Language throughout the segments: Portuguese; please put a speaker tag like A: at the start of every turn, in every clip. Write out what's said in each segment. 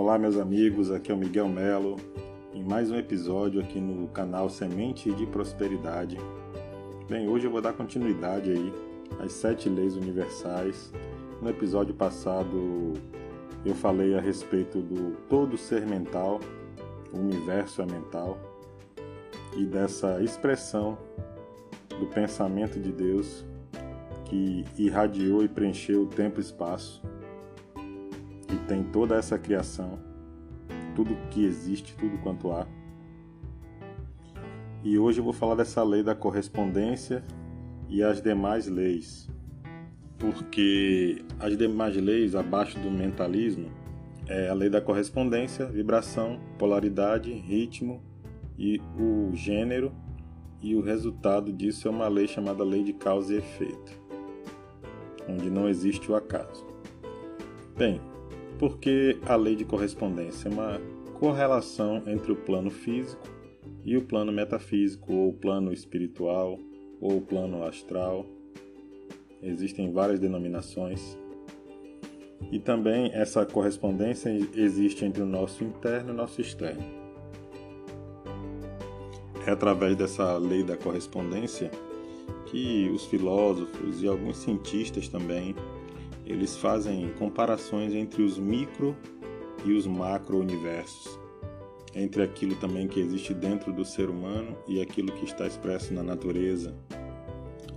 A: Olá, meus amigos, aqui é o Miguel Melo em mais um episódio aqui no canal Semente de Prosperidade. Bem, hoje eu vou dar continuidade aí às sete leis universais. No episódio passado eu falei a respeito do todo ser mental, o universo é mental, e dessa expressão do pensamento de Deus que irradiou e preencheu o tempo e espaço e tem toda essa criação, tudo que existe, tudo quanto há. E hoje eu vou falar dessa lei da correspondência e as demais leis, porque as demais leis abaixo do mentalismo é a lei da correspondência, vibração, polaridade, ritmo e o gênero, e o resultado disso é uma lei chamada lei de causa e efeito, onde não existe o acaso. Bem, porque a lei de correspondência é uma correlação entre o plano físico e o plano metafísico, ou o plano espiritual, ou o plano astral. Existem várias denominações. E também essa correspondência existe entre o nosso interno e o nosso externo. É através dessa lei da correspondência que os filósofos e alguns cientistas também eles fazem comparações entre os micro e os macro universos, entre aquilo também que existe dentro do ser humano e aquilo que está expresso na natureza.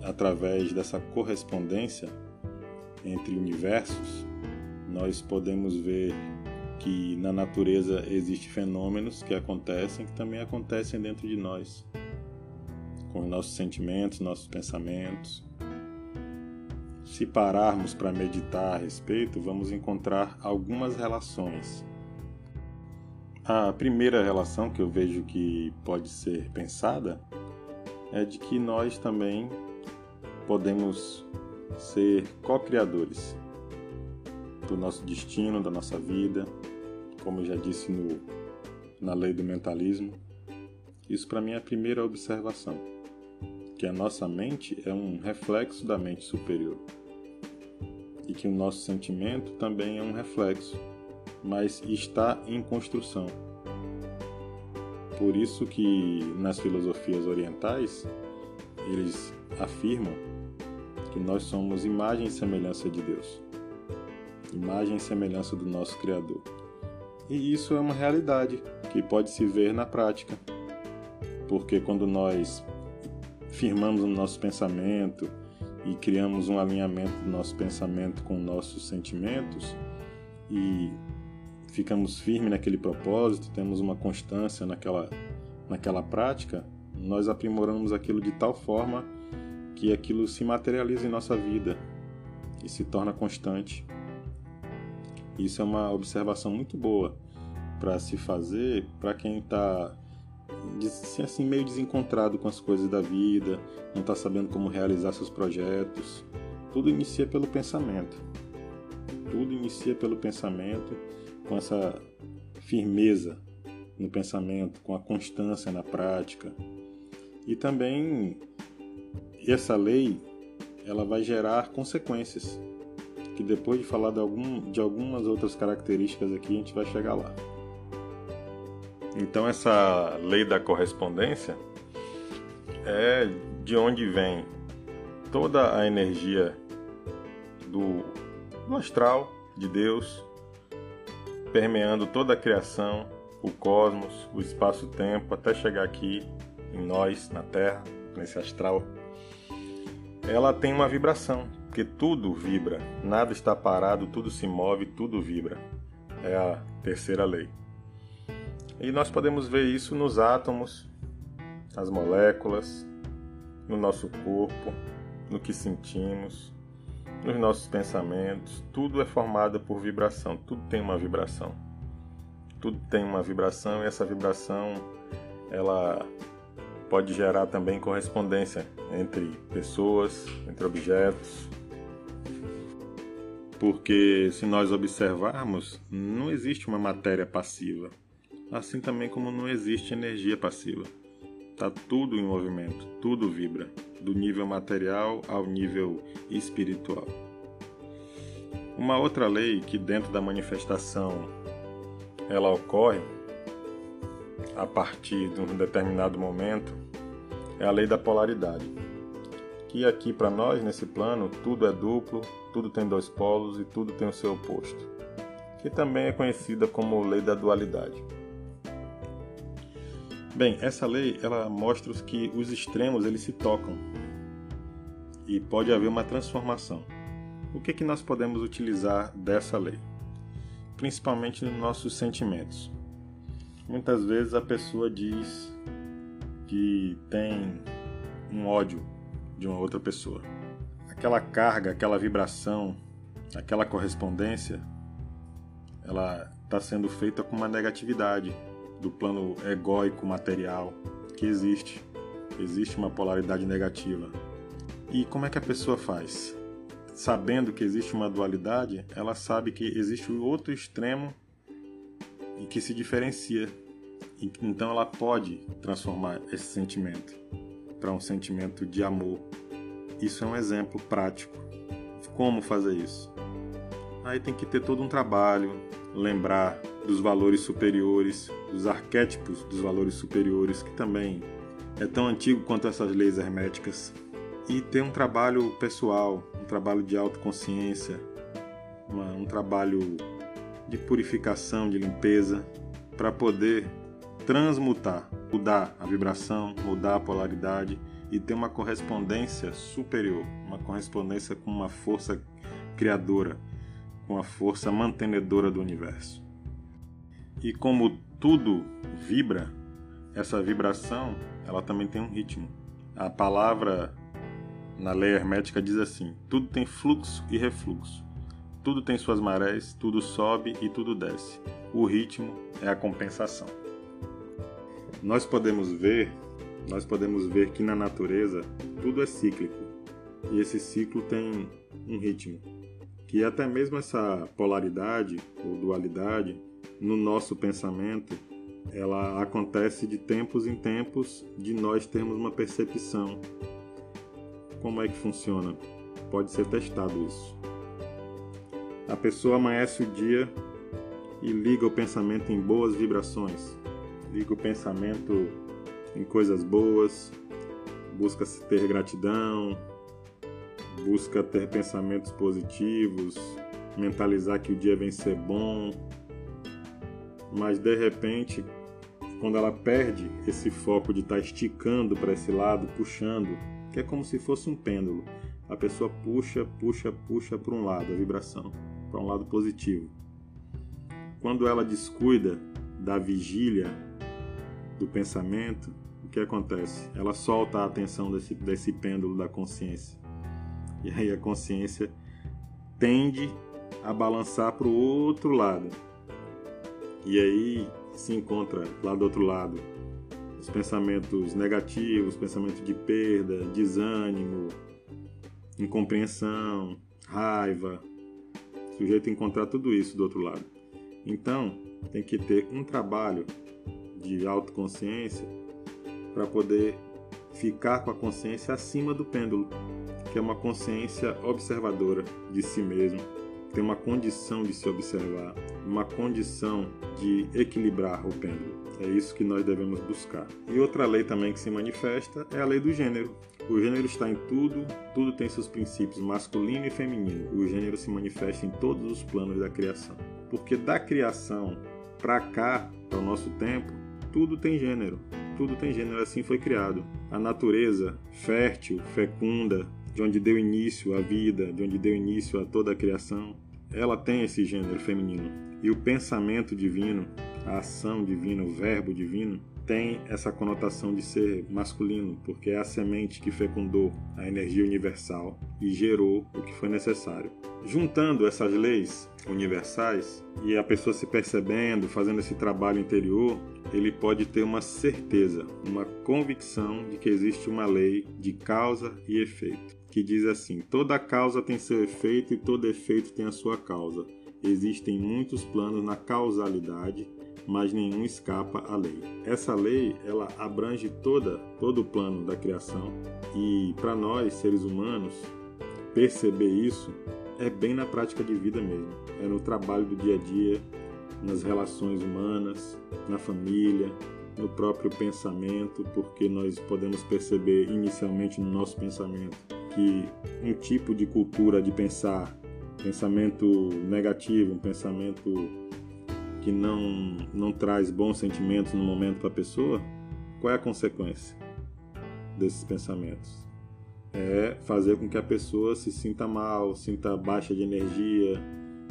A: Através dessa correspondência entre universos, nós podemos ver que na natureza existem fenômenos que acontecem que também acontecem dentro de nós, com nossos sentimentos, nossos pensamentos se pararmos para meditar a respeito, vamos encontrar algumas relações. A primeira relação que eu vejo que pode ser pensada é de que nós também podemos ser co-criadores do nosso destino, da nossa vida, como eu já disse no, na lei do mentalismo. Isso para mim é a primeira observação, que a nossa mente é um reflexo da mente superior e que o nosso sentimento também é um reflexo, mas está em construção. Por isso que nas filosofias orientais eles afirmam que nós somos imagem e semelhança de Deus. Imagem e semelhança do nosso Criador. E isso é uma realidade que pode se ver na prática. Porque quando nós firmamos o nosso pensamento, e criamos um alinhamento do nosso pensamento com nossos sentimentos e ficamos firmes naquele propósito, temos uma constância naquela, naquela prática, nós aprimoramos aquilo de tal forma que aquilo se materializa em nossa vida e se torna constante. Isso é uma observação muito boa para se fazer para quem está ser assim meio desencontrado com as coisas da vida, não está sabendo como realizar seus projetos. Tudo inicia pelo pensamento. Tudo inicia pelo pensamento, com essa firmeza no pensamento, com a constância na prática. E também essa lei ela vai gerar consequências, que depois de falar de, algum, de algumas outras características aqui, a gente vai chegar lá. Então, essa lei da correspondência é de onde vem toda a energia do, do astral, de Deus, permeando toda a criação, o cosmos, o espaço-tempo, até chegar aqui em nós, na Terra, nesse astral. Ela tem uma vibração, porque tudo vibra, nada está parado, tudo se move, tudo vibra. É a terceira lei. E nós podemos ver isso nos átomos, nas moléculas, no nosso corpo, no que sentimos, nos nossos pensamentos. Tudo é formado por vibração, tudo tem uma vibração. Tudo tem uma vibração e essa vibração ela pode gerar também correspondência entre pessoas, entre objetos. Porque se nós observarmos, não existe uma matéria passiva assim também como não existe energia passiva. Está tudo em movimento, tudo vibra, do nível material ao nível espiritual. Uma outra lei que dentro da manifestação ela ocorre a partir de um determinado momento é a lei da polaridade. Que aqui para nós nesse plano tudo é duplo, tudo tem dois polos e tudo tem o seu oposto, que também é conhecida como lei da dualidade. Bem, essa lei ela mostra que os extremos eles se tocam e pode haver uma transformação. O que que nós podemos utilizar dessa lei? Principalmente nos nossos sentimentos. Muitas vezes a pessoa diz que tem um ódio de uma outra pessoa. Aquela carga, aquela vibração, aquela correspondência, ela está sendo feita com uma negatividade, do plano egóico material que existe. Existe uma polaridade negativa. E como é que a pessoa faz? Sabendo que existe uma dualidade, ela sabe que existe o outro extremo e que se diferencia. Então ela pode transformar esse sentimento para um sentimento de amor. Isso é um exemplo prático. Como fazer isso? Aí tem que ter todo um trabalho, lembrar dos valores superiores, dos arquétipos dos valores superiores, que também é tão antigo quanto essas leis herméticas, e ter um trabalho pessoal, um trabalho de autoconsciência, uma, um trabalho de purificação, de limpeza, para poder transmutar, mudar a vibração, mudar a polaridade e ter uma correspondência superior, uma correspondência com uma força criadora, com a força mantenedora do universo. E como tudo vibra, essa vibração, ela também tem um ritmo. A palavra na lei hermética diz assim: tudo tem fluxo e refluxo. Tudo tem suas marés, tudo sobe e tudo desce. O ritmo é a compensação. Nós podemos ver, nós podemos ver que na natureza tudo é cíclico. E esse ciclo tem um ritmo. Que até mesmo essa polaridade ou dualidade no nosso pensamento, ela acontece de tempos em tempos de nós termos uma percepção. Como é que funciona? Pode ser testado isso. A pessoa amanhece o dia e liga o pensamento em boas vibrações, liga o pensamento em coisas boas, busca ter gratidão, busca ter pensamentos positivos, mentalizar que o dia vem ser bom, mas de repente, quando ela perde esse foco de estar tá esticando para esse lado, puxando, que é como se fosse um pêndulo, a pessoa puxa, puxa, puxa para um lado, a vibração, para um lado positivo. Quando ela descuida da vigília do pensamento, o que acontece? Ela solta a atenção desse, desse pêndulo da consciência. E aí a consciência tende a balançar para o outro lado, e aí se encontra lá do outro lado os pensamentos negativos, pensamentos de perda, desânimo, incompreensão, raiva. O sujeito encontrar tudo isso do outro lado. Então, tem que ter um trabalho de autoconsciência para poder ficar com a consciência acima do pêndulo, que é uma consciência observadora de si mesmo, tem uma condição de se observar, uma condição de equilibrar o pêndulo. É isso que nós devemos buscar. E outra lei também que se manifesta é a lei do gênero. O gênero está em tudo, tudo tem seus princípios masculino e feminino. O gênero se manifesta em todos os planos da criação. Porque da criação para cá, para o nosso tempo, tudo tem gênero. Tudo tem gênero, assim foi criado. A natureza fértil, fecunda, de onde deu início a vida, de onde deu início a toda a criação, ela tem esse gênero feminino. E o pensamento divino, a ação divina, o verbo divino, tem essa conotação de ser masculino, porque é a semente que fecundou a energia universal e gerou o que foi necessário. Juntando essas leis universais e a pessoa se percebendo, fazendo esse trabalho interior, ele pode ter uma certeza, uma convicção de que existe uma lei de causa e efeito, que diz assim: toda causa tem seu efeito e todo efeito tem a sua causa. Existem muitos planos na causalidade, mas nenhum escapa à lei. Essa lei, ela abrange toda todo o plano da criação e para nós seres humanos perceber isso é bem na prática de vida mesmo. É no trabalho do dia a dia, nas relações humanas, na família, no próprio pensamento, porque nós podemos perceber inicialmente no nosso pensamento que um tipo de cultura de pensar, pensamento negativo, um pensamento que não, não traz bons sentimentos no momento para a pessoa, qual é a consequência desses pensamentos? É fazer com que a pessoa se sinta mal, sinta baixa de energia,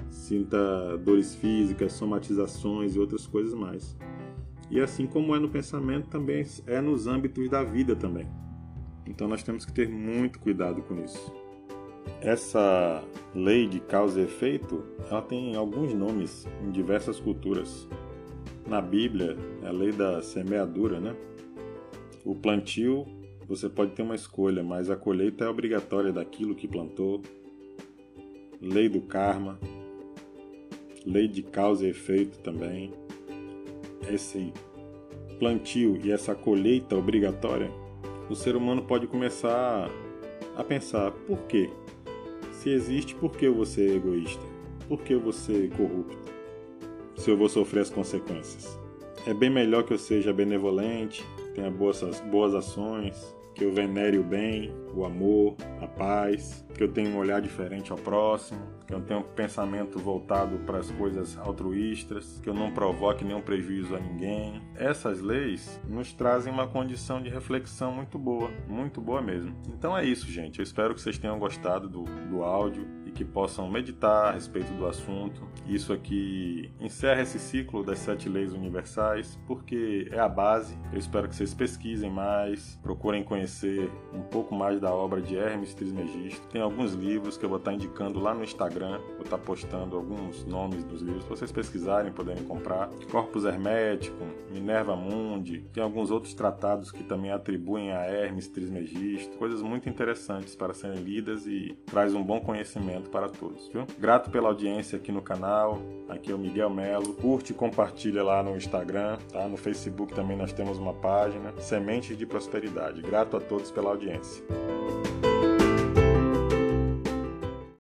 A: sinta dores físicas, somatizações e outras coisas mais. E assim como é no pensamento, também é nos âmbitos da vida também. Então nós temos que ter muito cuidado com isso. Essa lei de causa e efeito, ela tem alguns nomes em diversas culturas. Na Bíblia, é a lei da semeadura, né? O plantio, você pode ter uma escolha, mas a colheita é obrigatória daquilo que plantou. Lei do karma, lei de causa e efeito também. Esse plantio e essa colheita obrigatória, o ser humano pode começar a pensar: por quê? Se existe, por que vou ser egoísta? Por que vou ser corrupto? Se eu vou sofrer as consequências? É bem melhor que eu seja benevolente, tenha boas, boas ações, que eu venere o bem, o amor, a paz, que eu tenha um olhar diferente ao próximo, que eu tenha um pensamento voltado para as coisas altruístas, que eu não provoque nenhum prejuízo a ninguém. Essas leis nos trazem uma condição de reflexão muito boa, muito boa mesmo. Então é isso, gente. Eu espero que vocês tenham gostado do, do áudio e que possam meditar a respeito do assunto. Isso aqui encerra esse ciclo das sete leis universais, porque é a base. Eu espero que vocês pesquisem mais, procurem conhecer um pouco mais da obra de Hermes Trismegisto. Tem alguns livros que eu vou estar indicando lá no Instagram, vou estar postando alguns nomes dos livros para vocês pesquisarem, poderem comprar. Corpus Hermético, Minerva Mundi, tem alguns outros tratados que também atribuem a Hermes Trismegisto, coisas muito interessantes para serem lidas e traz um bom para todos, viu? Grato pela audiência aqui no canal. Aqui é o Miguel Melo. Curte e compartilha lá no Instagram, tá? No Facebook também nós temos uma página, Sementes de Prosperidade. Grato a todos pela audiência.